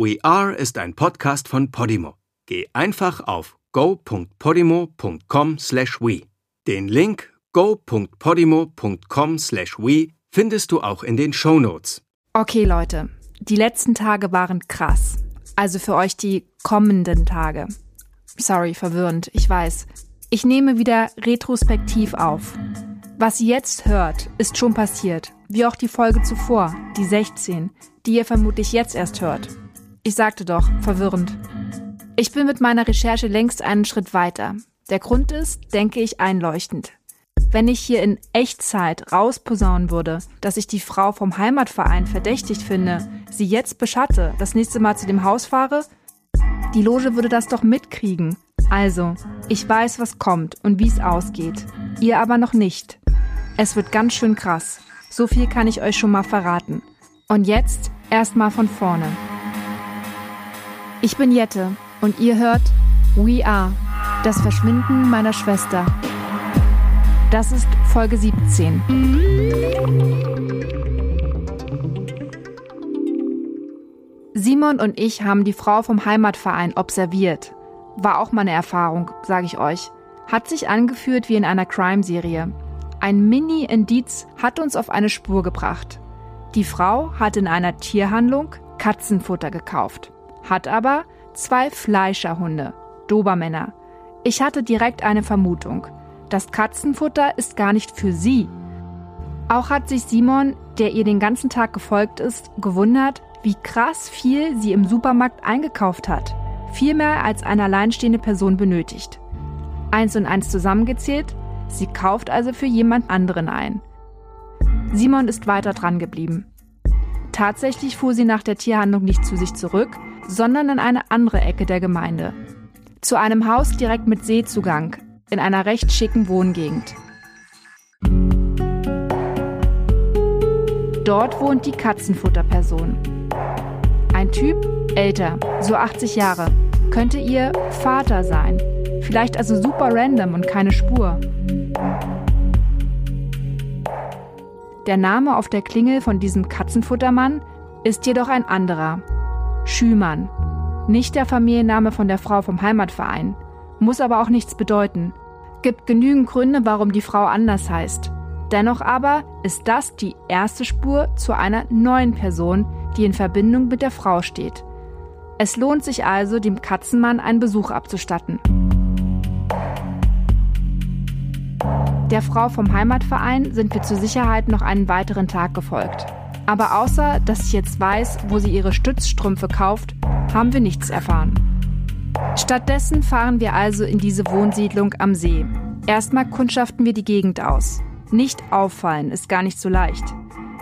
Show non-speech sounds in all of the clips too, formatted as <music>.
We Are ist ein Podcast von Podimo. Geh einfach auf go.podimo.com/we. Den Link go.podimo.com/we findest du auch in den Show Notes. Okay, Leute, die letzten Tage waren krass. Also für euch die kommenden Tage. Sorry, verwirrend, ich weiß. Ich nehme wieder retrospektiv auf. Was ihr jetzt hört, ist schon passiert, wie auch die Folge zuvor, die 16, die ihr vermutlich jetzt erst hört. Ich sagte doch, verwirrend. Ich bin mit meiner Recherche längst einen Schritt weiter. Der Grund ist, denke ich, einleuchtend. Wenn ich hier in Echtzeit rausposaunen würde, dass ich die Frau vom Heimatverein verdächtigt finde, sie jetzt beschatte, das nächste Mal zu dem Haus fahre, die Loge würde das doch mitkriegen. Also, ich weiß, was kommt und wie es ausgeht. Ihr aber noch nicht. Es wird ganz schön krass. So viel kann ich euch schon mal verraten. Und jetzt erstmal von vorne. Ich bin Jette und ihr hört We Are, das Verschwinden meiner Schwester. Das ist Folge 17. Simon und ich haben die Frau vom Heimatverein observiert. War auch mal eine Erfahrung, sage ich euch. Hat sich angeführt wie in einer Crime-Serie. Ein Mini-Indiz hat uns auf eine Spur gebracht. Die Frau hat in einer Tierhandlung Katzenfutter gekauft, hat aber zwei Fleischerhunde, Dobermänner. Ich hatte direkt eine Vermutung. Das Katzenfutter ist gar nicht für sie. Auch hat sich Simon, der ihr den ganzen Tag gefolgt ist, gewundert, wie krass viel sie im Supermarkt eingekauft hat. Viel mehr als eine alleinstehende Person benötigt. Eins und eins zusammengezählt, sie kauft also für jemand anderen ein. Simon ist weiter dran geblieben. Tatsächlich fuhr sie nach der Tierhandlung nicht zu sich zurück, sondern in eine andere Ecke der Gemeinde. Zu einem Haus direkt mit Seezugang, in einer recht schicken Wohngegend. Dort wohnt die Katzenfutterperson. Ein Typ, älter, so 80 Jahre, könnte ihr Vater sein. Vielleicht also super random und keine Spur. Der Name auf der Klingel von diesem Katzenfuttermann ist jedoch ein anderer. Schümann. Nicht der Familienname von der Frau vom Heimatverein. Muss aber auch nichts bedeuten. Gibt genügend Gründe, warum die Frau anders heißt. Dennoch aber ist das die erste Spur zu einer neuen Person, die in Verbindung mit der Frau steht. Es lohnt sich also, dem Katzenmann einen Besuch abzustatten. Der Frau vom Heimatverein sind wir zur Sicherheit noch einen weiteren Tag gefolgt. Aber außer, dass ich jetzt weiß, wo sie ihre Stützstrümpfe kauft, haben wir nichts erfahren. Stattdessen fahren wir also in diese Wohnsiedlung am See. Erstmal kundschaften wir die Gegend aus. Nicht auffallen ist gar nicht so leicht.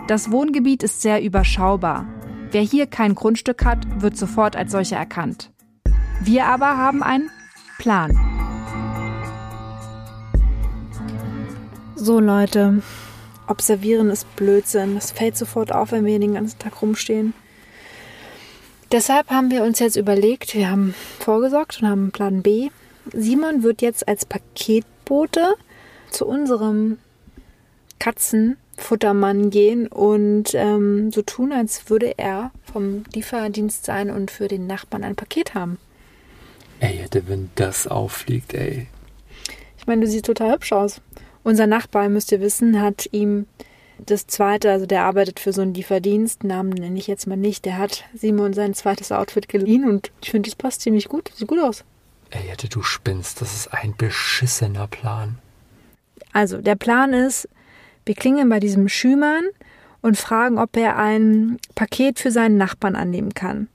Das Wohngebiet ist sehr überschaubar. Wer hier kein Grundstück hat, wird sofort als solcher erkannt. Wir aber haben einen Plan. So Leute, observieren ist Blödsinn. Das fällt sofort auf, wenn wir den ganzen Tag rumstehen. Deshalb haben wir uns jetzt überlegt, wir haben vorgesorgt und haben Plan B. Simon wird jetzt als Paketbote zu unserem Katzenfuttermann gehen und ähm, so tun, als würde er vom Lieferdienst sein und für den Nachbarn ein Paket haben. Ey, hätte, wenn das auffliegt, ey. Ich meine, du siehst total hübsch aus. Unser Nachbar, müsst ihr wissen, hat ihm das zweite, also der arbeitet für so einen Lieferdienst, Namen nenne ich jetzt mal nicht, der hat Simon sein zweites Outfit geliehen und ich finde, das passt ziemlich gut. Sieht gut aus. Ey, hätte du spinnst, das ist ein beschissener Plan. Also, der Plan ist, wir klingeln bei diesem Schümann und fragen, ob er ein Paket für seinen Nachbarn annehmen kann.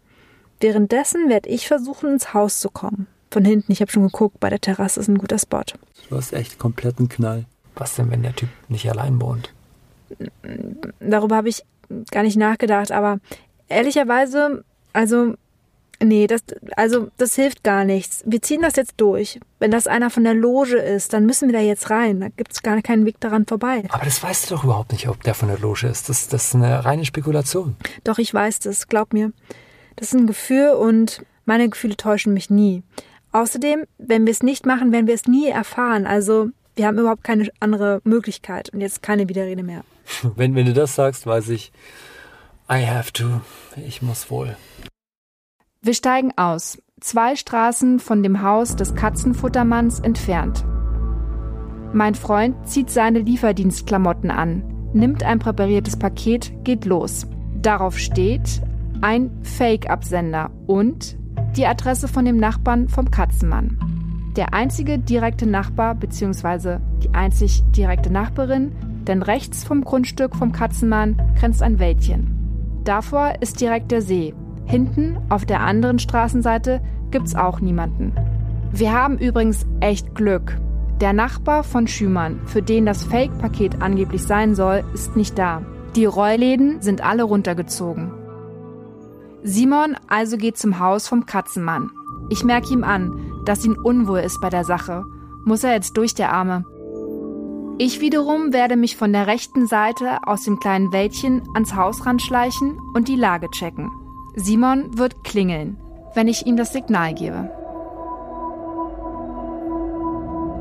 Währenddessen werde ich versuchen, ins Haus zu kommen. Von hinten, ich habe schon geguckt, bei der Terrasse ist ein guter Spot. Du hast echt kompletten Knall. Was denn, wenn der Typ nicht allein wohnt? Darüber habe ich gar nicht nachgedacht, aber ehrlicherweise, also, nee, das, also, das hilft gar nichts. Wir ziehen das jetzt durch. Wenn das einer von der Loge ist, dann müssen wir da jetzt rein. Da gibt es gar keinen Weg daran vorbei. Aber das weißt du doch überhaupt nicht, ob der von der Loge ist. Das, das ist eine reine Spekulation. Doch, ich weiß das, glaub mir. Das ist ein Gefühl und meine Gefühle täuschen mich nie. Außerdem, wenn wir es nicht machen, werden wir es nie erfahren. Also wir haben überhaupt keine andere Möglichkeit und jetzt keine Widerrede mehr. <laughs> Wenn, wenn du das sagst, weiß ich, I have to. Ich muss wohl. Wir steigen aus, zwei Straßen von dem Haus des Katzenfuttermanns entfernt. Mein Freund zieht seine Lieferdienstklamotten an, nimmt ein präpariertes Paket, geht los. Darauf steht ein Fake-Absender und die Adresse von dem Nachbarn vom Katzenmann. Der einzige direkte Nachbar bzw. die einzig direkte Nachbarin, denn rechts vom Grundstück vom Katzenmann grenzt ein Wäldchen. Davor ist direkt der See. Hinten, auf der anderen Straßenseite, gibt's auch niemanden. Wir haben übrigens echt Glück. Der Nachbar von Schümann, für den das Fake-Paket angeblich sein soll, ist nicht da. Die Rollläden sind alle runtergezogen. Simon also geht zum Haus vom Katzenmann. Ich merke ihm an, dass ihn unwohl ist bei der Sache. Muss er jetzt durch der Arme. Ich wiederum werde mich von der rechten Seite aus dem kleinen Wäldchen ans Haus ranschleichen und die Lage checken. Simon wird klingeln, wenn ich ihm das Signal gebe.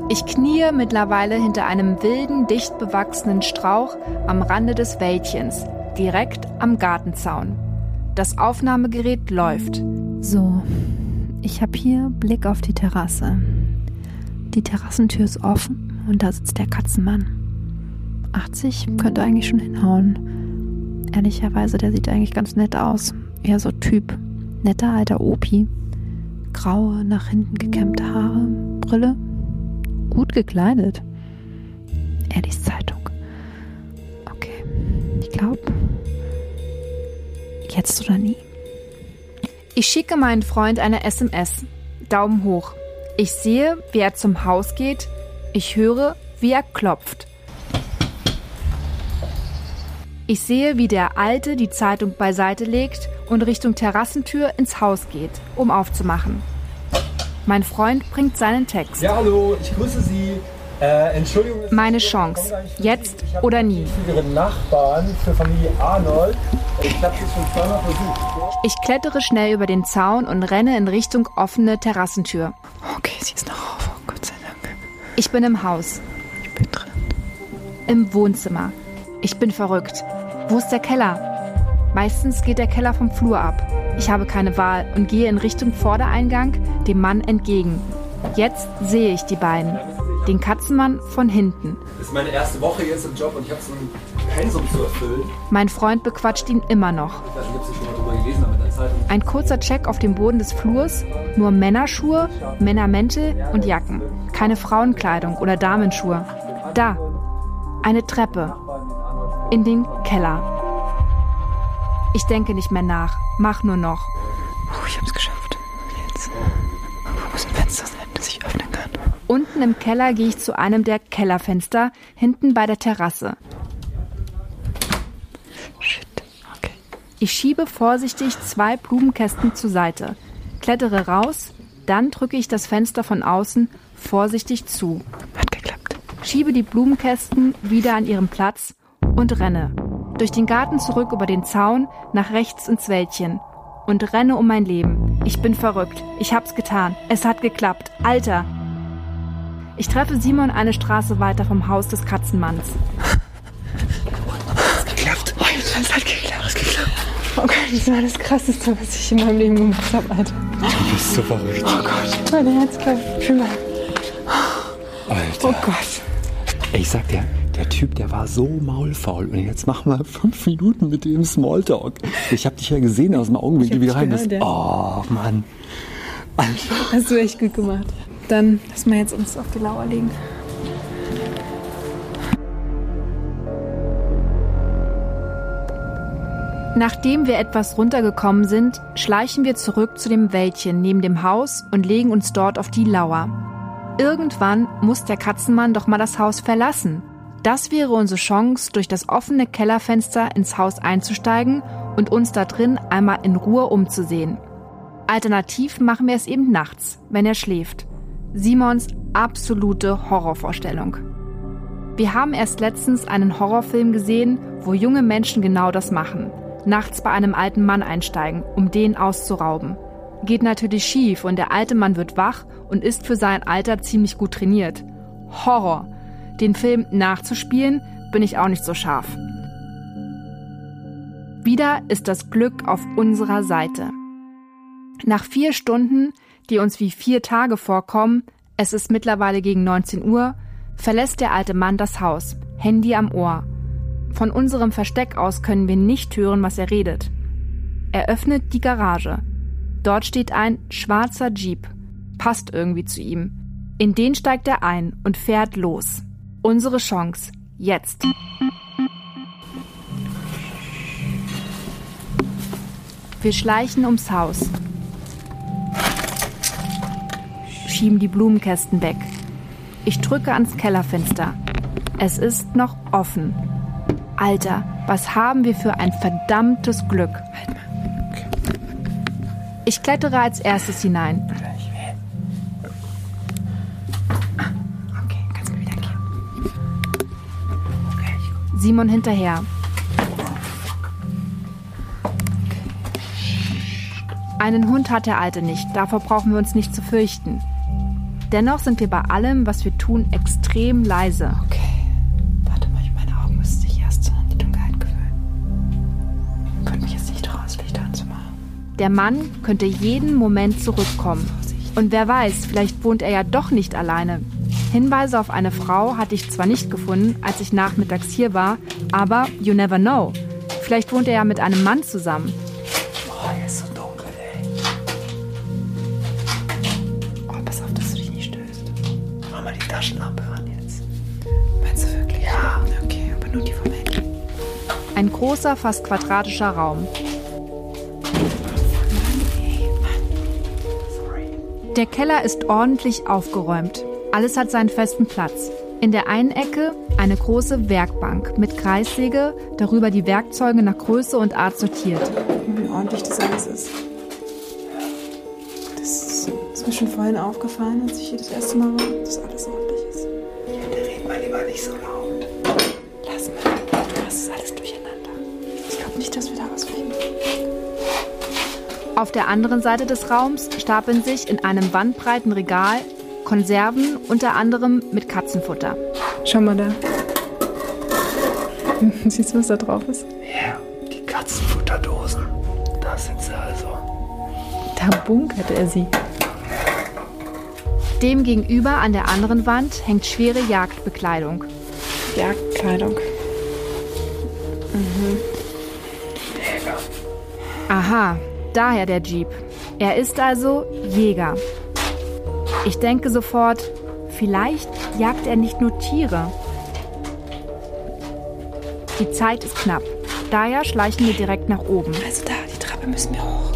Ich kniee mittlerweile hinter einem wilden, dicht bewachsenen Strauch am Rande des Wäldchens, direkt am Gartenzaun. Das Aufnahmegerät läuft. So, ich habe hier Blick auf die Terrasse. Die Terrassentür ist offen und da sitzt der Katzenmann. 80 könnte eigentlich schon hinhauen. Ehrlicherweise, der sieht eigentlich ganz nett aus. Eher so Typ. Netter alter Opi. Graue, nach hinten gekämmte Haare, Brille. Gut gekleidet. Liest Zeitung. Okay, ich glaube, Jetzt oder nie? Ich schicke meinen Freund eine SMS. Daumen hoch. Ich sehe, wie er zum Haus geht. Ich höre, wie er klopft. Ich sehe, wie der Alte die Zeitung beiseite legt und Richtung Terrassentür ins Haus geht, um aufzumachen. Mein Freund bringt seinen Text. Ja, hallo, ich grüße Sie. Äh, Entschuldigung. Meine Chance. Jetzt oder nie. Für Ihren Nachbarn, für Familie Arnold. Ich habe es schon zweimal versucht. Ich klettere schnell über den Zaun und renne in Richtung offene Terrassentür. Okay, sie ist noch auf. Oh, Gott sei Dank. Ich bin im Haus. Ich bin drin. Im Wohnzimmer. Ich bin verrückt. Wo ist der Keller? Meistens geht der Keller vom Flur ab. Ich habe keine Wahl und gehe in Richtung Vordereingang dem Mann entgegen. Jetzt sehe ich die beiden den Katzenmann von hinten. Das ist meine erste Woche jetzt im Job und ich habe so ein Pensum zu erfüllen. Mein Freund bequatscht ihn immer noch. Ich weiß nicht, ob Sie schon mal drüber gelesen haben in der Zeitung. Ein kurzer Check auf dem Boden des Flurs, nur Männerschuhe, Männermäntel und Jacken. Keine Frauenkleidung oder Damenschuhe. Da, eine Treppe. In den Keller. Ich denke nicht mehr nach, mach nur noch. Unten im Keller gehe ich zu einem der Kellerfenster, hinten bei der Terrasse. Shit. Okay. Ich schiebe vorsichtig zwei Blumenkästen zur Seite, klettere raus, dann drücke ich das Fenster von außen vorsichtig zu. Hat geklappt. Schiebe die Blumenkästen wieder an ihren Platz und renne. Durch den Garten zurück über den Zaun, nach rechts ins Wäldchen. Und renne um mein Leben. Ich bin verrückt. Ich hab's getan. Es hat geklappt. Alter, ich treffe Simon eine Straße weiter vom Haus des Katzenmanns. Es hat geklappt. Oh, es hat geklappt. Es geklappt. Oh Gott, das war das Krasseste, was ich in meinem Leben gemacht habe, Alter. Du bist so verrückt. Oh Gott, mein Herz klopft. Fühl mal. Alter. Oh Gott. Ich sag dir, der Typ, der war so maulfaul. Und jetzt machen wir fünf Minuten mit dem Smalltalk. Ich habe dich ja gesehen aus dem Augenwinkel, wie du rein bist. Oh, Mann. Alter. Hast du echt gut gemacht. Dann lass mal jetzt uns auf die Lauer legen. Nachdem wir etwas runtergekommen sind, schleichen wir zurück zu dem Wäldchen neben dem Haus und legen uns dort auf die Lauer. Irgendwann muss der Katzenmann doch mal das Haus verlassen. Das wäre unsere Chance, durch das offene Kellerfenster ins Haus einzusteigen und uns da drin einmal in Ruhe umzusehen. Alternativ machen wir es eben nachts, wenn er schläft. Simons absolute Horrorvorstellung. Wir haben erst letztens einen Horrorfilm gesehen, wo junge Menschen genau das machen. Nachts bei einem alten Mann einsteigen, um den auszurauben. Geht natürlich schief und der alte Mann wird wach und ist für sein Alter ziemlich gut trainiert. Horror. Den Film nachzuspielen, bin ich auch nicht so scharf. Wieder ist das Glück auf unserer Seite. Nach vier Stunden, die uns wie vier Tage vorkommen, es ist mittlerweile gegen 19 Uhr, verlässt der alte Mann das Haus, Handy am Ohr. Von unserem Versteck aus können wir nicht hören, was er redet. Er öffnet die Garage. Dort steht ein schwarzer Jeep. Passt irgendwie zu ihm. In den steigt er ein und fährt los. Unsere Chance. Jetzt. Wir schleichen ums Haus. Schieben die Blumenkästen weg. Ich drücke ans Kellerfenster. Es ist noch offen. Alter, was haben wir für ein verdammtes Glück. Ich klettere als erstes hinein. Simon hinterher. Einen Hund hat der Alte nicht, davor brauchen wir uns nicht zu fürchten. Dennoch sind wir bei allem, was wir tun, extrem leise. Okay. Warte mal, meine Augen müssen sich erst an die Dunkelheit gewöhnen. Ich könnte mich jetzt nicht trauen, das Licht anzumachen. Der Mann könnte jeden Moment zurückkommen. Und wer weiß, vielleicht wohnt er ja doch nicht alleine. Hinweise auf eine Frau hatte ich zwar nicht gefunden, als ich nachmittags hier war, aber you never know. Vielleicht wohnt er ja mit einem Mann zusammen. Ein großer, fast quadratischer Raum. Der Keller ist ordentlich aufgeräumt. Alles hat seinen festen Platz. In der einen Ecke eine große Werkbank mit Kreissäge, darüber die Werkzeuge nach Größe und Art sortiert. Wie ordentlich das alles ist. Das ist, mir schon vorhin aufgefallen, als ich hier das erste Mal war, dass alles ordentlich ist. Red mal lieber nicht so laut. Auf der anderen Seite des Raums stapeln sich in einem wandbreiten Regal Konserven, unter anderem mit Katzenfutter. Schau mal da. <laughs> Siehst du, was da drauf ist? Ja, die Katzenfutterdosen. Da sind sie also. Da bunkert er sie. Demgegenüber an der anderen Wand hängt schwere Jagdbekleidung. Jagdkleidung. Aha, daher der Jeep. Er ist also Jäger. Ich denke sofort, vielleicht jagt er nicht nur Tiere. Die Zeit ist knapp. Daher schleichen wir direkt nach oben. Also da, die Treppe müssen wir hoch.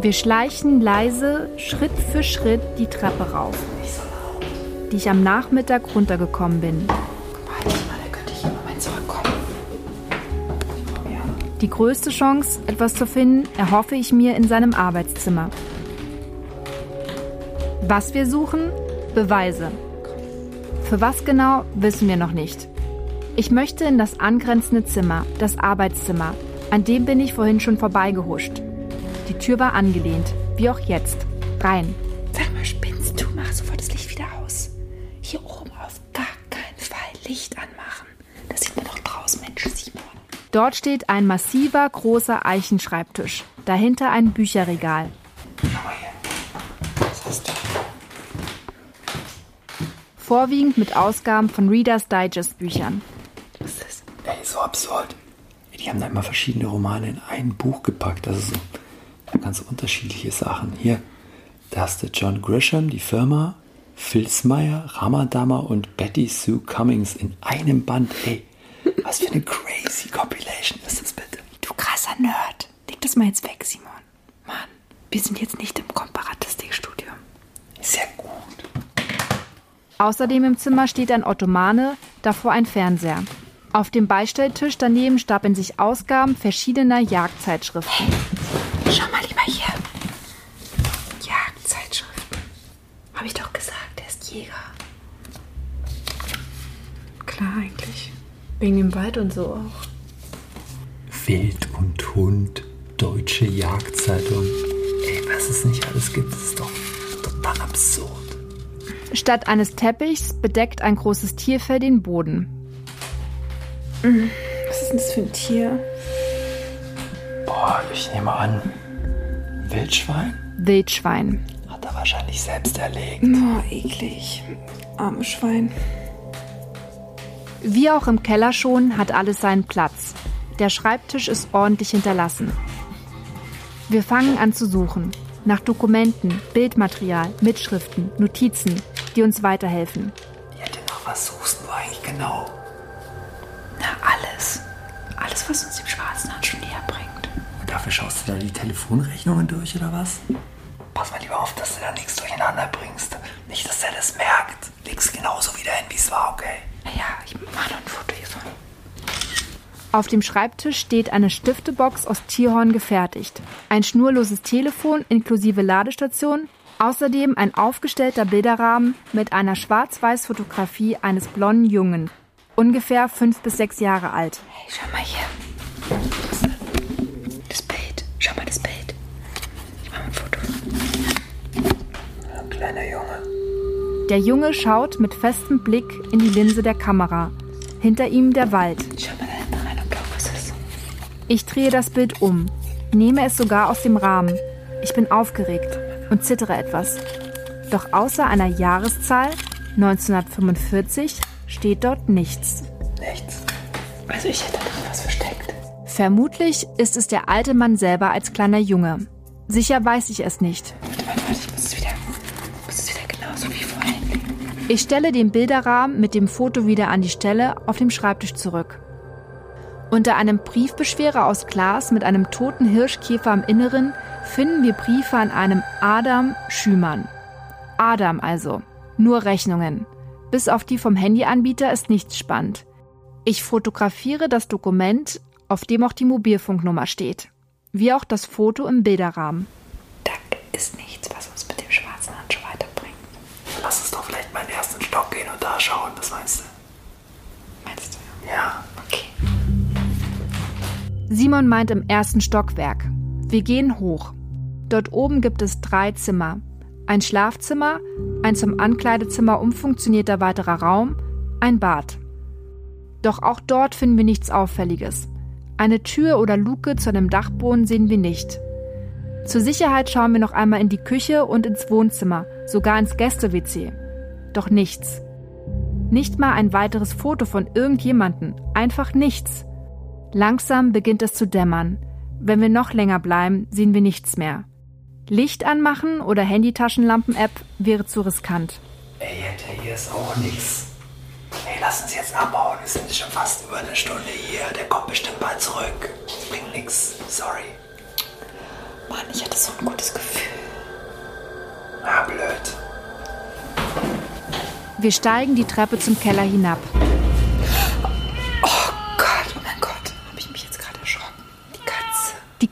Wir schleichen leise Schritt für Schritt die Treppe rauf, die ich am Nachmittag runtergekommen bin. Die größte Chance, etwas zu finden, erhoffe ich mir in seinem Arbeitszimmer. Was wir suchen? Beweise. Für was genau, wissen wir noch nicht. Ich möchte in das angrenzende Zimmer, das Arbeitszimmer. An dem bin ich vorhin schon vorbeigehuscht. Die Tür war angelehnt, wie auch jetzt. Rein. Dort steht ein massiver, großer Eichenschreibtisch. Dahinter ein Bücherregal. Vorwiegend mit Ausgaben von Reader's Digest Büchern. Was ist das? Ey, so absurd. Die haben da immer verschiedene Romane in ein Buch gepackt. Das ist so ganz unterschiedliche Sachen. Hier, da hast du John Grisham, die Firma, Filzmeier, Ramadama und Betty Sue Cummings in einem Band. Ey, was für eine crazy Compilation ist das bitte? Du krasser Nerd. Leg das mal jetzt weg, Simon. Mann, wir sind jetzt nicht im Komparatistikstudium. Sehr gut. Außerdem im Zimmer steht ein Ottomane, davor ein Fernseher. Auf dem Beistelltisch daneben stapeln sich Ausgaben verschiedener Jagdzeitschriften. Schau mal lieber hier. Jagdzeitschriften. Habe ich doch gesagt, er ist Jäger. Klar eigentlich. Wegen dem Wald und so auch. Wild und Hund, Deutsche Jagdzeitung. Ey, was es nicht alles gibt, das ist doch total absurd. Statt eines Teppichs bedeckt ein großes Tierfell den Boden. Was ist denn das für ein Tier? Boah, Boah, ich nehme an, Wildschwein? Wildschwein. Hat er wahrscheinlich selbst erlegt. Oh, eklig. Armes Schwein. Wie auch im Keller schon, hat alles seinen Platz. Der Schreibtisch ist ordentlich hinterlassen. Wir fangen an zu suchen. Nach Dokumenten, Bildmaterial, Mitschriften, Notizen, die uns weiterhelfen. Jette, nach was suchst du eigentlich genau? Na, alles. Alles, was uns dem schwarzen Handschuh näher bringt. Und dafür schaust du da die Telefonrechnungen durch oder was? Pass mal lieber auf, dass du da nichts durcheinander bringst. Nicht, dass er das merkt. Leg's genauso wieder hin, wie es war, okay? Naja, ich mach noch ein Foto hiervon. Auf dem Schreibtisch steht eine Stiftebox aus Tierhorn gefertigt, ein schnurloses Telefon inklusive Ladestation, außerdem ein aufgestellter Bilderrahmen mit einer Schwarz-Weiß-Fotografie eines blonden Jungen, ungefähr fünf bis sechs Jahre alt. Hey, schau mal hier. Das Bild. Schau mal das Bild. Ich mach mal ein Foto. Ein kleiner Junge. Der Junge schaut mit festem Blick in die Linse der Kamera. Hinter ihm der Wald. Schau mal Ich drehe das Bild um, nehme es sogar aus dem Rahmen. Ich bin aufgeregt und zittere etwas. Doch außer einer Jahreszahl, 1945, steht dort nichts. Nichts. Also ich hätte da was versteckt. Vermutlich ist es der alte Mann selber als kleiner Junge. Sicher weiß ich es nicht. Warte, warte, warte. Ich muss es wieder, muss es wieder genauso wie vorhin. Ich stelle den Bilderrahmen mit dem Foto wieder an die Stelle auf dem Schreibtisch zurück. Unter einem Briefbeschwerer aus Glas mit einem toten Hirschkäfer im Inneren finden wir Briefe an einem Adam Schümann. Adam also. Nur Rechnungen. Bis auf die vom Handyanbieter ist nichts spannend. Ich fotografiere das Dokument, auf dem auch die Mobilfunknummer steht. Wie auch das Foto im Bilderrahmen. Da ist nichts, was uns mit dem schwarzen Handschuh weiterbringt. Lass uns doch vielleicht mal in den ersten Stock gehen und da schauen. Was meinst du? Simon meint im ersten Stockwerk. Wir gehen hoch. Dort oben gibt es drei Zimmer. Ein Schlafzimmer, ein zum Ankleidezimmer umfunktionierter weiterer Raum, ein Bad. Doch auch dort finden wir nichts Auffälliges. Eine Tür oder Luke zu einem Dachboden sehen wir nicht. Zur Sicherheit schauen wir noch einmal in die Küche und ins Wohnzimmer, sogar ins Gäste-WC. Doch nichts. Nicht mal ein weiteres Foto von irgendjemanden, einfach nichts. Langsam beginnt es zu dämmern. Wenn wir noch länger bleiben, sehen wir nichts mehr. Licht anmachen oder Handytaschenlampen-App wäre zu riskant. Ey, Jette, hier ist auch nichts. Ey, lass uns jetzt abhauen. Wir sind schon fast über eine Stunde hier. Der kommt bestimmt bald zurück. Das bringt nichts. Sorry. Mann, ich hatte so ein gutes Gefühl. Ah, blöd. Wir steigen die Treppe zum Keller hinab.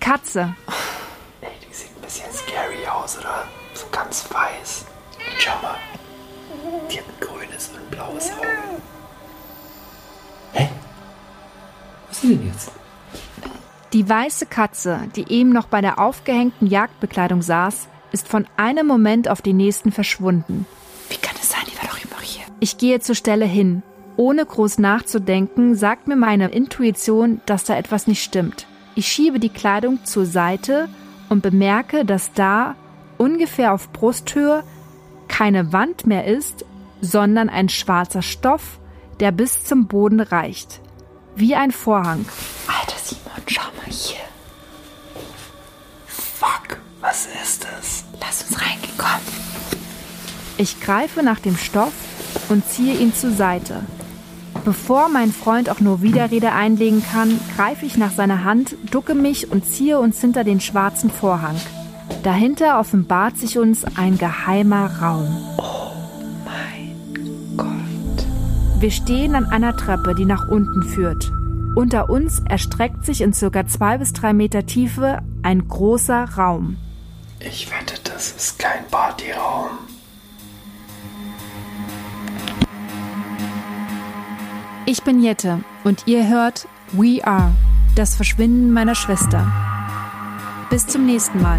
Katze. Ey, die sieht ein bisschen scary aus, oder? So ganz weiß. Und schau mal. Die hat ein grünes und ein blaues Auge. Hä? Was ist denn jetzt? Die weiße Katze, die eben noch bei der aufgehängten Jagdbekleidung saß, ist von einem Moment auf den nächsten verschwunden. Wie kann es sein? Die war doch immer hier. Ich gehe zur Stelle hin. Ohne groß nachzudenken, sagt mir meine Intuition, dass da etwas nicht stimmt. Ich schiebe die Kleidung zur Seite und bemerke, dass da, ungefähr auf Brusthöhe, keine Wand mehr ist, sondern ein schwarzer Stoff, der bis zum Boden reicht. Wie ein Vorhang. Alter Simon, schau mal hier. Fuck, was ist das? Lass uns reingehen, komm. Ich greife nach dem Stoff und ziehe ihn zur Seite. Bevor mein Freund auch nur Widerrede einlegen kann, greife ich nach seiner Hand, ducke mich und ziehe uns hinter den schwarzen Vorhang. Dahinter offenbart sich uns ein geheimer Raum. Mein Gott. Wir stehen an einer Treppe, die nach unten führt. Unter uns erstreckt sich in circa zwei bis drei Meter Tiefe ein großer Raum. Ich wette, das ist kein Partyraum. Ich bin Jette und ihr hört We Are, das Verschwinden meiner Schwester. Bis zum nächsten Mal.